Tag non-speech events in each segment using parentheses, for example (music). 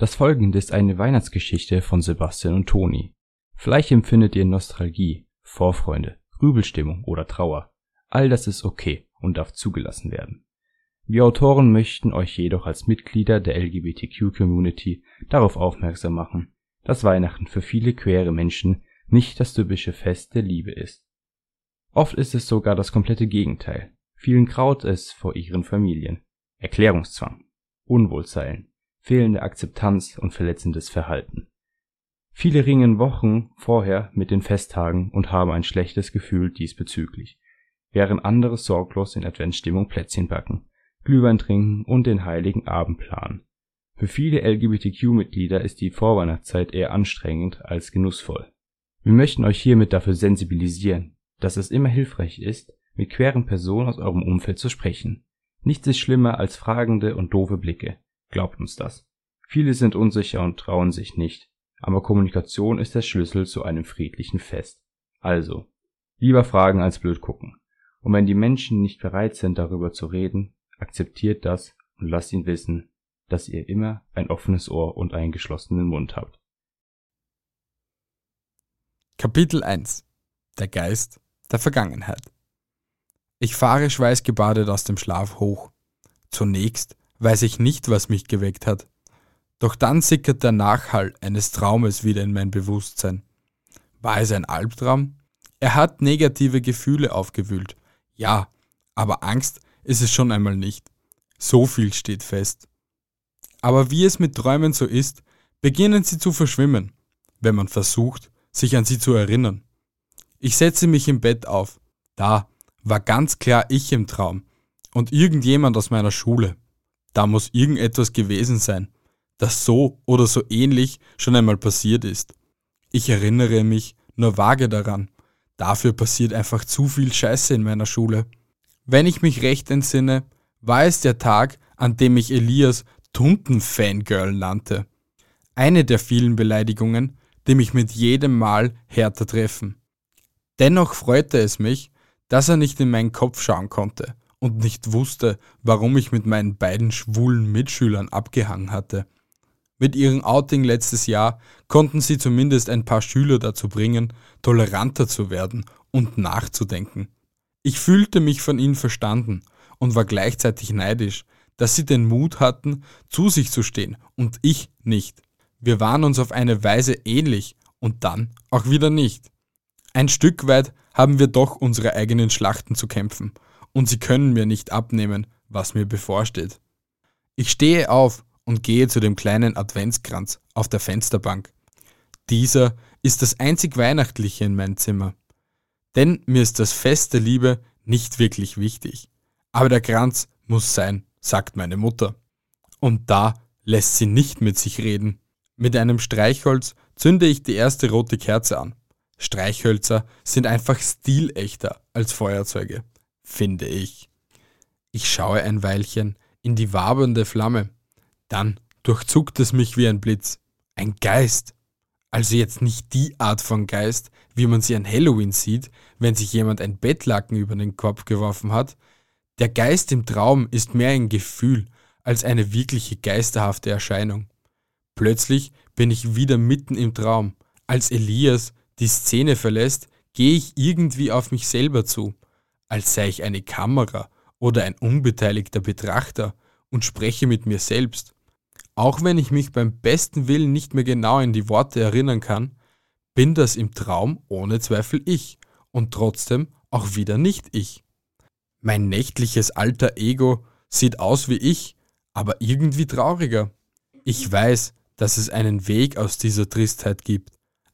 Das folgende ist eine Weihnachtsgeschichte von Sebastian und Toni. Vielleicht empfindet ihr Nostalgie, Vorfreunde, Grübelstimmung oder Trauer. All das ist okay und darf zugelassen werden. Wir Autoren möchten euch jedoch als Mitglieder der LGBTQ-Community darauf aufmerksam machen, dass Weihnachten für viele queere Menschen nicht das typische Fest der Liebe ist. Oft ist es sogar das komplette Gegenteil. Vielen graut es vor ihren Familien. Erklärungszwang, Unwohlsein, fehlende Akzeptanz und verletzendes Verhalten. Viele ringen Wochen vorher mit den Festtagen und haben ein schlechtes Gefühl diesbezüglich, während andere sorglos in Adventsstimmung Plätzchen backen, Glühwein trinken und den heiligen Abend planen. Für viele LGBTQ-Mitglieder ist die Vorweihnachtszeit eher anstrengend als genussvoll. Wir möchten euch hiermit dafür sensibilisieren, dass es immer hilfreich ist, mit queeren Personen aus eurem Umfeld zu sprechen. Nichts ist schlimmer als fragende und doofe Blicke, Glaubt uns das. Viele sind unsicher und trauen sich nicht, aber Kommunikation ist der Schlüssel zu einem friedlichen Fest. Also, lieber fragen als blöd gucken. Und wenn die Menschen nicht bereit sind, darüber zu reden, akzeptiert das und lasst ihn wissen, dass ihr immer ein offenes Ohr und einen geschlossenen Mund habt. Kapitel 1 Der Geist der Vergangenheit Ich fahre schweißgebadet aus dem Schlaf hoch. Zunächst weiß ich nicht, was mich geweckt hat. Doch dann sickert der Nachhall eines Traumes wieder in mein Bewusstsein. War es ein Albtraum? Er hat negative Gefühle aufgewühlt. Ja, aber Angst ist es schon einmal nicht. So viel steht fest. Aber wie es mit Träumen so ist, beginnen sie zu verschwimmen, wenn man versucht, sich an sie zu erinnern. Ich setze mich im Bett auf. Da war ganz klar ich im Traum und irgendjemand aus meiner Schule. Da muss irgendetwas gewesen sein, das so oder so ähnlich schon einmal passiert ist. Ich erinnere mich nur vage daran. Dafür passiert einfach zu viel Scheiße in meiner Schule. Wenn ich mich recht entsinne, war es der Tag, an dem ich Elias Tunten-Fangirl nannte. Eine der vielen Beleidigungen, die mich mit jedem Mal härter treffen. Dennoch freute es mich, dass er nicht in meinen Kopf schauen konnte und nicht wusste, warum ich mit meinen beiden schwulen Mitschülern abgehangen hatte. Mit ihrem Outing letztes Jahr konnten sie zumindest ein paar Schüler dazu bringen, toleranter zu werden und nachzudenken. Ich fühlte mich von ihnen verstanden und war gleichzeitig neidisch, dass sie den Mut hatten, zu sich zu stehen und ich nicht. Wir waren uns auf eine Weise ähnlich und dann auch wieder nicht. Ein Stück weit haben wir doch unsere eigenen Schlachten zu kämpfen und sie können mir nicht abnehmen, was mir bevorsteht. Ich stehe auf und gehe zu dem kleinen Adventskranz auf der Fensterbank. Dieser ist das einzig Weihnachtliche in meinem Zimmer. Denn mir ist das Fest der Liebe nicht wirklich wichtig. Aber der Kranz muss sein, sagt meine Mutter. Und da lässt sie nicht mit sich reden. Mit einem Streichholz zünde ich die erste rote Kerze an. Streichhölzer sind einfach stilechter als Feuerzeuge finde ich. Ich schaue ein Weilchen in die wabernde Flamme. Dann durchzuckt es mich wie ein Blitz. Ein Geist. Also jetzt nicht die Art von Geist, wie man sie an Halloween sieht, wenn sich jemand ein Bettlaken über den Kopf geworfen hat. Der Geist im Traum ist mehr ein Gefühl als eine wirkliche geisterhafte Erscheinung. Plötzlich bin ich wieder mitten im Traum. Als Elias die Szene verlässt, gehe ich irgendwie auf mich selber zu als sei ich eine Kamera oder ein unbeteiligter Betrachter und spreche mit mir selbst. Auch wenn ich mich beim besten Willen nicht mehr genau in die Worte erinnern kann, bin das im Traum ohne Zweifel ich und trotzdem auch wieder nicht ich. Mein nächtliches alter Ego sieht aus wie ich, aber irgendwie trauriger. Ich weiß, dass es einen Weg aus dieser Tristheit gibt.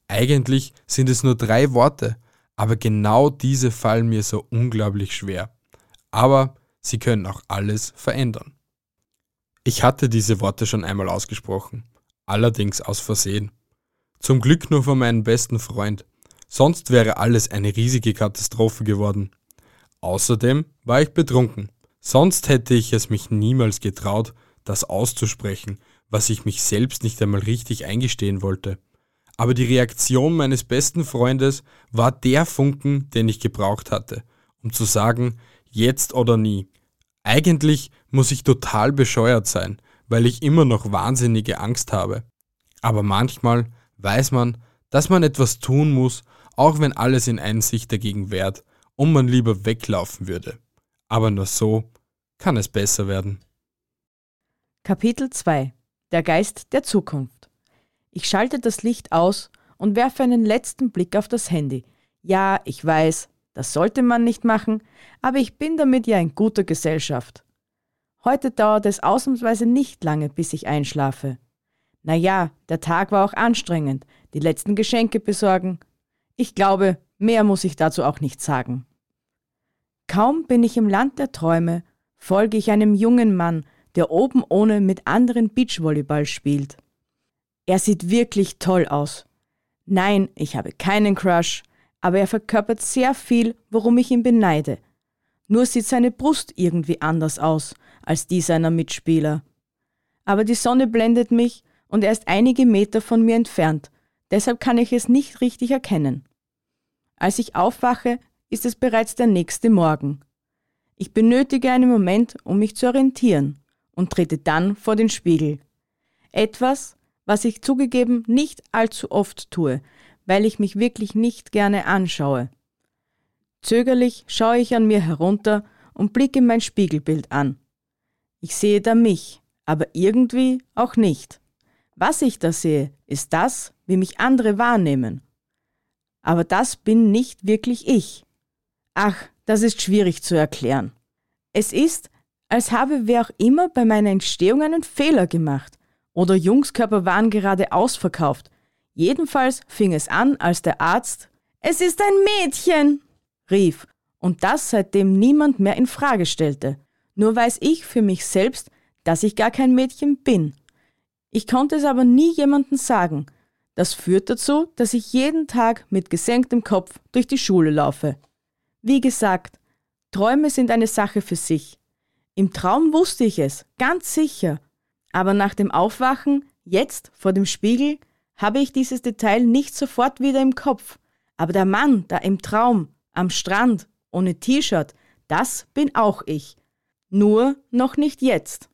Eigentlich sind es nur drei Worte, aber genau diese fallen mir so unglaublich schwer. Aber sie können auch alles verändern. Ich hatte diese Worte schon einmal ausgesprochen, allerdings aus Versehen. Zum Glück nur von meinem besten Freund, sonst wäre alles eine riesige Katastrophe geworden. Außerdem war ich betrunken, sonst hätte ich es mich niemals getraut, das auszusprechen, was ich mich selbst nicht einmal richtig eingestehen wollte aber die Reaktion meines besten Freundes war der Funken, den ich gebraucht hatte, um zu sagen, jetzt oder nie. Eigentlich muss ich total bescheuert sein, weil ich immer noch wahnsinnige Angst habe. Aber manchmal weiß man, dass man etwas tun muss, auch wenn alles in einen sich dagegen wehrt und man lieber weglaufen würde. Aber nur so kann es besser werden. Kapitel 2 Der Geist der Zukunft Ich schalte das Licht aus und werfe einen letzten Blick auf das Handy. Ja, ich weiß, das sollte man nicht machen, aber ich bin damit ja in guter Gesellschaft. Heute dauert es ausnahmsweise nicht lange, bis ich einschlafe. Naja, der Tag war auch anstrengend, die letzten Geschenke besorgen. Ich glaube, mehr muss ich dazu auch nicht sagen. Kaum bin ich im Land der Träume, folge ich einem jungen Mann, der oben ohne mit anderen Beachvolleyball spielt. Er sieht wirklich toll aus. Nein, ich habe keinen Crush, aber er verkörpert sehr viel, worum ich ihn beneide. Nur sieht seine Brust irgendwie anders aus als die seiner Mitspieler. Aber die Sonne blendet mich und er ist einige Meter von mir entfernt, deshalb kann ich es nicht richtig erkennen. Als ich aufwache, ist es bereits der nächste Morgen. Ich benötige einen Moment, um mich zu orientieren und trete dann vor den Spiegel. Etwas, was ich zugegeben nicht allzu oft tue, weil ich mich wirklich nicht gerne anschaue. Zögerlich schaue ich an mir herunter und blicke mein Spiegelbild an. Ich sehe da mich, aber irgendwie auch nicht. Was ich da sehe, ist das, wie mich andere wahrnehmen. Aber das bin nicht wirklich ich. Ach, das ist schwierig zu erklären. Es ist, als habe wer auch immer bei meiner Entstehung einen Fehler gemacht oder Jungskörper waren gerade ausverkauft. Jedenfalls fing es an, als der Arzt Es ist ein Mädchen rief und das seitdem niemand mehr in Frage stellte. Nur weiß ich für mich selbst, dass ich gar kein Mädchen bin. Ich konnte es aber nie jemandem sagen. Das führt dazu, dass ich jeden Tag mit gesenktem Kopf durch die Schule laufe. Wie gesagt, Träume sind eine Sache für sich. Im Traum wusste ich es, ganz sicher, aber nach dem Aufwachen, jetzt vor dem Spiegel, habe ich dieses Detail nicht sofort wieder im Kopf. Aber der Mann da im Traum, am Strand, ohne T-Shirt, das bin auch ich. Nur noch nicht jetzt.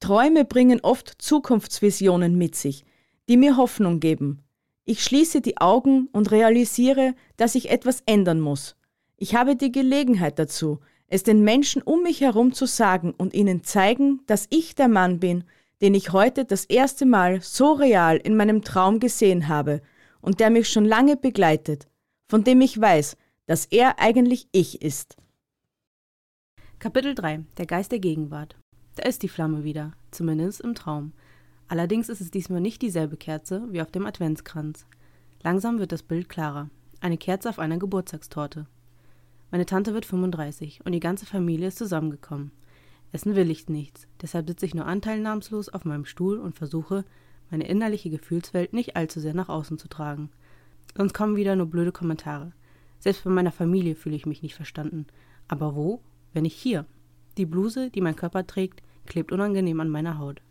Träume bringen oft Zukunftsvisionen mit sich, die mir Hoffnung geben. Ich schließe die Augen und realisiere, dass ich etwas ändern muss. Ich habe die Gelegenheit dazu, es den Menschen um mich herum zu sagen und ihnen zeigen, dass ich der Mann bin, den ich heute das erste Mal so real in meinem Traum gesehen habe und der mich schon lange begleitet, von dem ich weiß, dass er eigentlich ich ist. Kapitel 3 Der Geist der Gegenwart Da ist die Flamme wieder, zumindest im Traum. Allerdings ist es diesmal nicht dieselbe Kerze wie auf dem Adventskranz. Langsam wird das Bild klarer. Eine Kerze auf einer Geburtstagstorte. Meine Tante wird 35 und die ganze Familie ist zusammengekommen. Essen will ich nichts, deshalb sitze ich nur anteilnahmslos auf meinem Stuhl und versuche, meine innerliche Gefühlswelt nicht allzu sehr nach außen zu tragen. Sonst kommen wieder nur blöde Kommentare. Selbst bei meiner Familie fühle ich mich nicht verstanden. Aber wo, wenn ich hier? Die Bluse, die mein Körper trägt, klebt unangenehm an meiner Haut.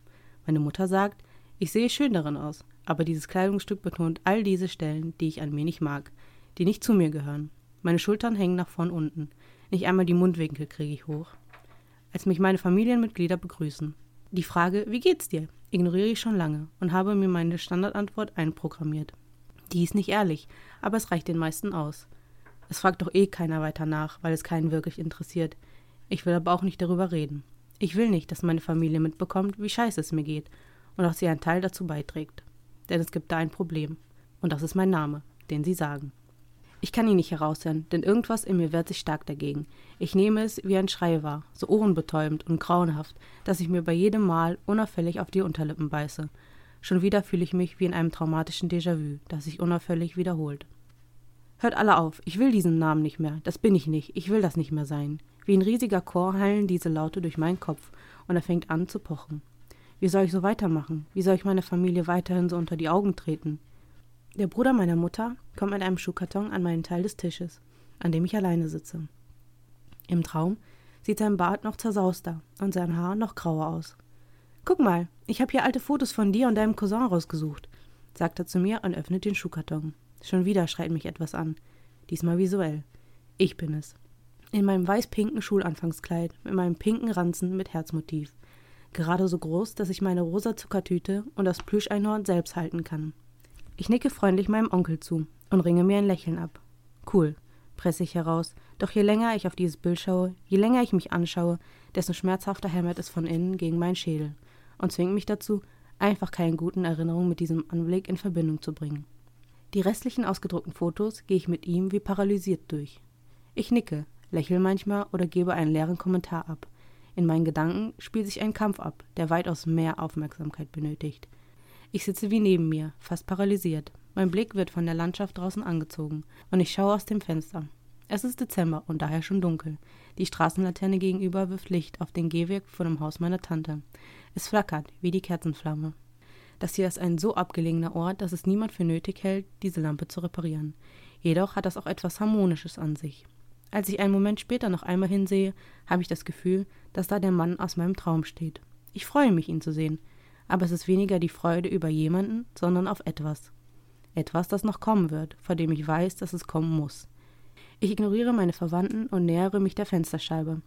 Meine Mutter sagt, ich sehe schön darin aus, aber dieses Kleidungsstück betont all diese Stellen, die ich an mir nicht mag, die nicht zu mir gehören. Meine Schultern hängen nach vorn unten. Nicht einmal die Mundwinkel kriege ich hoch als mich meine Familienmitglieder begrüßen. Die Frage, wie geht's dir, ignoriere ich schon lange und habe mir meine Standardantwort einprogrammiert. Die ist nicht ehrlich, aber es reicht den meisten aus. Es fragt doch eh keiner weiter nach, weil es keinen wirklich interessiert. Ich will aber auch nicht darüber reden. Ich will nicht, dass meine Familie mitbekommt, wie scheiße es mir geht und auch sie einen Teil dazu beiträgt. Denn es gibt da ein Problem. Und das ist mein Name, den sie sagen. Ich kann ihn nicht heraushören, denn irgendwas in mir wehrt sich stark dagegen. Ich nehme es wie ein Schrei wahr, so ohrenbetäubend und grauenhaft, dass ich mir bei jedem Mal unauffällig auf die Unterlippen beiße. Schon wieder fühle ich mich wie in einem traumatischen Déjà-vu, das sich unauffällig wiederholt. Hört alle auf, ich will diesen Namen nicht mehr, das bin ich nicht, ich will das nicht mehr sein. Wie ein riesiger Chor hallen diese Laute durch meinen Kopf, und er fängt an zu pochen. Wie soll ich so weitermachen? Wie soll ich meine Familie weiterhin so unter die Augen treten? Der Bruder meiner Mutter kommt mit einem Schuhkarton an meinen Teil des Tisches, an dem ich alleine sitze. Im Traum sieht sein Bart noch zersauster und sein Haar noch grauer aus. Guck mal, ich habe hier alte Fotos von dir und deinem Cousin rausgesucht, sagt er zu mir und öffnet den Schuhkarton. Schon wieder schreit mich etwas an, diesmal visuell. Ich bin es. In meinem weiß-pinken Schulanfangskleid, mit meinem pinken Ranzen mit Herzmotiv. Gerade so groß, dass ich meine rosa Zuckertüte und das Plüscheinhorn selbst halten kann. Ich nicke freundlich meinem Onkel zu und ringe mir ein Lächeln ab. Cool, presse ich heraus, doch je länger ich auf dieses Bild schaue, je länger ich mich anschaue, desto schmerzhafter hämmert es von innen gegen meinen Schädel und zwingt mich dazu, einfach keine guten Erinnerungen mit diesem Anblick in Verbindung zu bringen. Die restlichen ausgedruckten Fotos gehe ich mit ihm wie paralysiert durch. Ich nicke, lächle manchmal oder gebe einen leeren Kommentar ab. In meinen Gedanken spielt sich ein Kampf ab, der weitaus mehr Aufmerksamkeit benötigt. Ich sitze wie neben mir, fast paralysiert. Mein Blick wird von der Landschaft draußen angezogen und ich schaue aus dem Fenster. Es ist Dezember und daher schon dunkel. Die Straßenlaterne gegenüber wirft Licht auf den Gehweg vor dem Haus meiner Tante. Es flackert wie die Kerzenflamme. Das hier ist ein so abgelegener Ort, dass es niemand für nötig hält, diese Lampe zu reparieren. Jedoch hat das auch etwas Harmonisches an sich. Als ich einen Moment später noch einmal hinsehe, habe ich das Gefühl, dass da der Mann aus meinem Traum steht. Ich freue mich, ihn zu sehen, aber es ist weniger die Freude über jemanden, sondern auf etwas. Etwas, das noch kommen wird, vor dem ich weiß, dass es kommen muss. Ich ignoriere meine Verwandten und nähere mich der Fensterscheibe.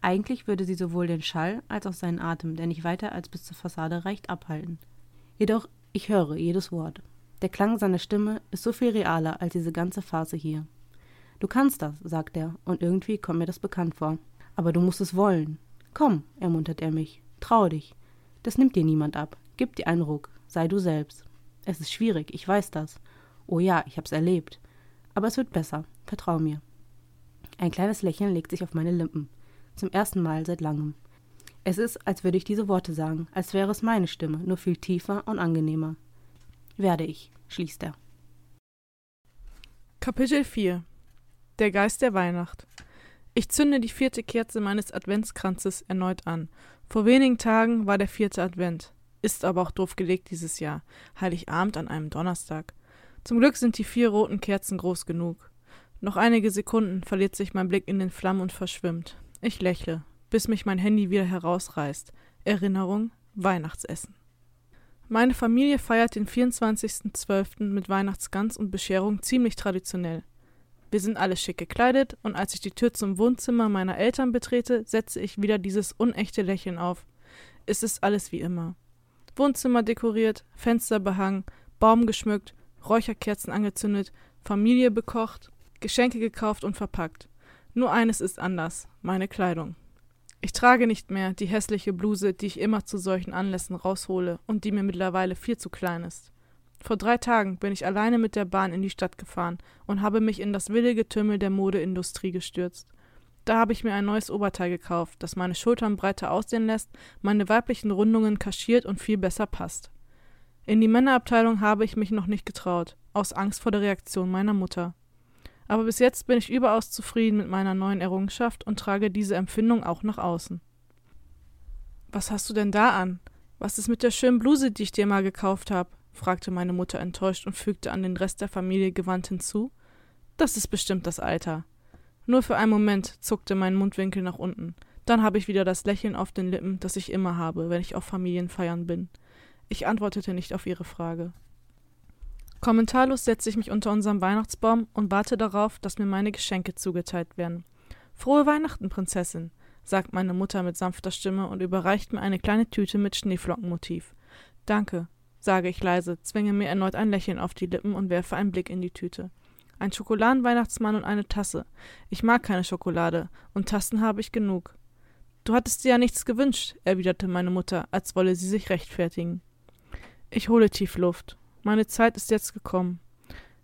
Eigentlich würde sie sowohl den Schall als auch seinen Atem, der nicht weiter als bis zur Fassade reicht, abhalten. Jedoch ich höre jedes Wort. Der Klang seiner Stimme ist so viel realer als diese ganze Phase hier. Du kannst das, sagt er, und irgendwie kommt mir das bekannt vor. Aber du musst es wollen. Komm, ermuntert er mich. Trau dich. Das nimmt dir niemand ab. Gib dir einen Ruck. Sei du selbst. Es ist schwierig, ich weiß das. Oh ja, ich hab's erlebt. Aber es wird besser. Vertrau mir. Ein kleines Lächeln legt sich auf meine Lippen. Zum ersten Mal seit langem. Es ist, als würde ich diese Worte sagen, als wäre es meine Stimme, nur viel tiefer und angenehmer. Werde ich, schließt er. Kapitel 4 Der Geist der Weihnacht Ich zünde die vierte Kerze meines Adventskranzes erneut an. Vor wenigen Tagen war der vierte Advent. Ist aber auch doof gelegt dieses Jahr. Heiligabend an einem Donnerstag. Zum Glück sind die vier roten Kerzen groß genug. Noch einige Sekunden verliert sich mein Blick in den Flammen und verschwimmt. Ich lächle, bis mich mein Handy wieder herausreißt. Erinnerung, Weihnachtsessen. Meine Familie feiert den 24.12. mit Weihnachtsgans und Bescherung ziemlich traditionell. Wir sind alle schick gekleidet und als ich die Tür zum Wohnzimmer meiner Eltern betrete, setze ich wieder dieses unechte Lächeln auf. Es ist alles wie immer. Wohnzimmer dekoriert, Fenster behangen, Baum geschmückt, Räucherkerzen angezündet, Familie bekocht, Geschenke gekauft und verpackt. Nur eines ist anders, meine Kleidung. Ich trage nicht mehr die hässliche Bluse, die ich immer zu solchen Anlässen raushole und die mir mittlerweile viel zu klein ist. Vor drei Tagen bin ich alleine mit der Bahn in die Stadt gefahren und habe mich in das wilde Getümmel der Modeindustrie gestürzt. Da habe ich mir ein neues Oberteil gekauft, das meine Schultern breiter aussehen lässt, meine weiblichen Rundungen kaschiert und viel besser passt. In die Männerabteilung habe ich mich noch nicht getraut, aus Angst vor der Reaktion meiner Mutter. Aber bis jetzt bin ich überaus zufrieden mit meiner neuen Errungenschaft und trage diese Empfindung auch nach außen. Was hast du denn da an? Was ist mit der schönen Bluse, die ich dir mal gekauft habe? Fragte meine Mutter enttäuscht und fügte an den Rest der Familie gewandt hinzu. Das ist bestimmt das Alter. Nur für einen Moment zuckte mein Mundwinkel nach unten. Dann habe ich wieder das Lächeln auf den Lippen, das ich immer habe, wenn ich auf Familienfeiern bin. Ich antwortete nicht auf ihre Frage. Kommentarlos setze ich mich unter unserem Weihnachtsbaum und warte darauf, dass mir meine Geschenke zugeteilt werden. Frohe Weihnachten, Prinzessin, sagt meine Mutter mit sanfter Stimme und überreicht mir eine kleine Tüte mit Schneeflockenmotiv. Danke, sage ich leise, zwinge mir erneut ein Lächeln auf die Lippen und werfe einen Blick in die Tüte. Ein Schokoladenweihnachtsmann und eine Tasse. Ich mag keine Schokolade, und Tassen habe ich genug. Du hattest dir ja nichts gewünscht, erwiderte meine Mutter, als wolle sie sich rechtfertigen. Ich hole tief Luft. Meine Zeit ist jetzt gekommen.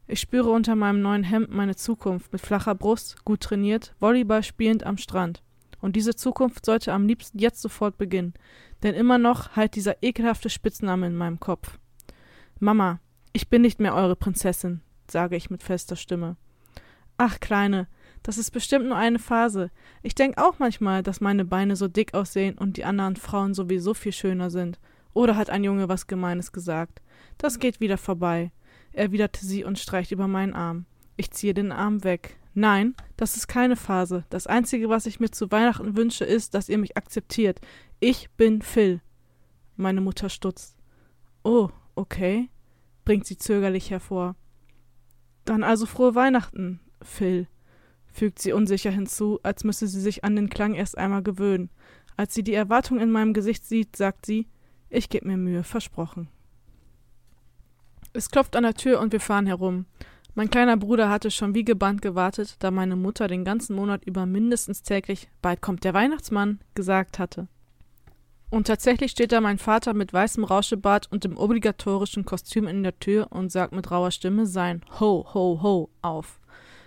Ich spüre unter meinem neuen Hemd meine Zukunft mit flacher Brust, gut trainiert, Volleyball spielend am Strand. Und diese Zukunft sollte am liebsten jetzt sofort beginnen, denn immer noch halt dieser ekelhafte Spitzname in meinem Kopf. Mama, ich bin nicht mehr eure Prinzessin, sage ich mit fester Stimme. Ach, Kleine, das ist bestimmt nur eine Phase. Ich denke auch manchmal, dass meine Beine so dick aussehen und die anderen Frauen sowieso viel schöner sind. Oder hat ein Junge was Gemeines gesagt? Das geht wieder vorbei, erwiderte sie und streicht über meinen Arm. Ich ziehe den Arm weg. Nein, das ist keine Phase. Das Einzige, was ich mir zu Weihnachten wünsche, ist, dass ihr mich akzeptiert. Ich bin Phil. Meine Mutter stutzt. Oh, okay, bringt sie zögerlich hervor. Dann also frohe Weihnachten, Phil, fügt sie unsicher hinzu, als müsse sie sich an den Klang erst einmal gewöhnen. Als sie die Erwartung in meinem Gesicht sieht, sagt sie, ich gebe mir Mühe, versprochen. Es klopft an der Tür und wir fahren herum. Mein kleiner Bruder hatte schon wie gebannt gewartet, da meine Mutter den ganzen Monat über mindestens täglich Bald kommt der Weihnachtsmann gesagt hatte. Und tatsächlich steht da mein Vater mit weißem Rauschebart und dem obligatorischen Kostüm in der Tür und sagt mit rauer Stimme sein Ho, ho, ho auf.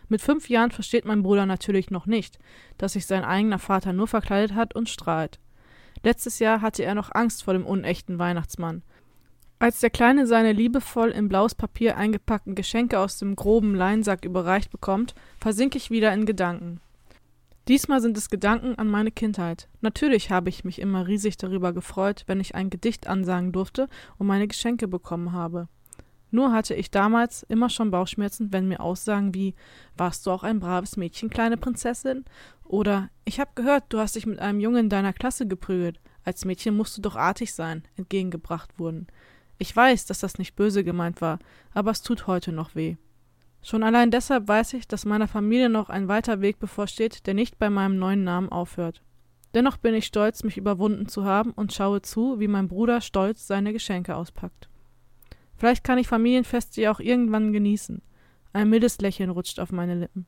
Mit fünf Jahren versteht mein Bruder natürlich noch nicht, dass sich sein eigener Vater nur verkleidet hat und strahlt. Letztes Jahr hatte er noch Angst vor dem unechten Weihnachtsmann. Als der Kleine seine liebevoll in blaues Papier eingepackten Geschenke aus dem groben Leinsack überreicht bekommt, versinke ich wieder in Gedanken. Diesmal sind es Gedanken an meine Kindheit. Natürlich habe ich mich immer riesig darüber gefreut, wenn ich ein Gedicht ansagen durfte und meine Geschenke bekommen habe. Nur hatte ich damals immer schon Bauchschmerzen, wenn mir Aussagen wie Warst du auch ein braves Mädchen, kleine Prinzessin? Oder Ich hab gehört, du hast dich mit einem Jungen in deiner Klasse geprügelt. Als Mädchen musst du doch artig sein, entgegengebracht wurden. Ich weiß, dass das nicht böse gemeint war, aber es tut heute noch weh. Schon allein deshalb weiß ich, dass meiner Familie noch ein weiter Weg bevorsteht, der nicht bei meinem neuen Namen aufhört. Dennoch bin ich stolz, mich überwunden zu haben und schaue zu, wie mein Bruder stolz seine Geschenke auspackt. Vielleicht kann ich Familienfeste ja auch irgendwann genießen. Ein mildes Lächeln rutscht auf meine Lippen.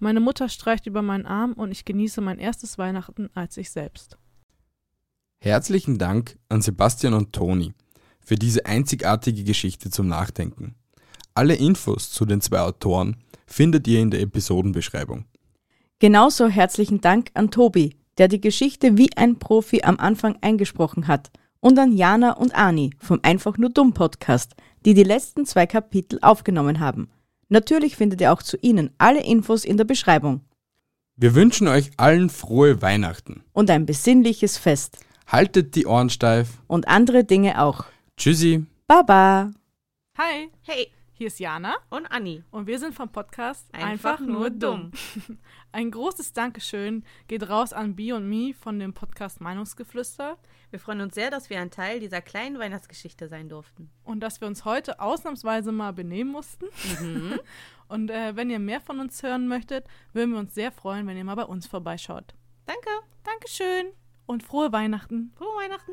Meine Mutter streicht über meinen Arm und ich genieße mein erstes Weihnachten als ich selbst. Herzlichen Dank an Sebastian und Toni für diese einzigartige Geschichte zum Nachdenken. Alle Infos zu den zwei Autoren findet ihr in der Episodenbeschreibung. Genauso herzlichen Dank an Tobi, der die Geschichte wie ein Profi am Anfang eingesprochen hat, und an Jana und Ani vom Einfach nur dumm Podcast, die die letzten zwei Kapitel aufgenommen haben. Natürlich findet ihr auch zu ihnen alle Infos in der Beschreibung. Wir wünschen euch allen frohe Weihnachten. Und ein besinnliches Fest. Haltet die Ohren steif. Und andere Dinge auch. Tschüssi. Baba. Hi, Hey, hier ist Jana und Anni. und wir sind vom Podcast Einfach nur dumm. (laughs) Ein großes Dankeschön geht raus an Bi und Mi von dem Podcast Meinungsgeflüster Wir freuen uns sehr, dass wir ein Teil dieser kleinen Weihnachtsgeschichte sein durften. und dass wir uns heute ausnahmsweise mal benehmen mussten. Mhm. (laughs) Und äh, wenn ihr mehr von uns hören möchtet, würden wir uns sehr freuen, wenn ihr mal bei uns vorbeischaut. Danke. Dankeschön und frohe Weihnachten. Frohe Weihnachten.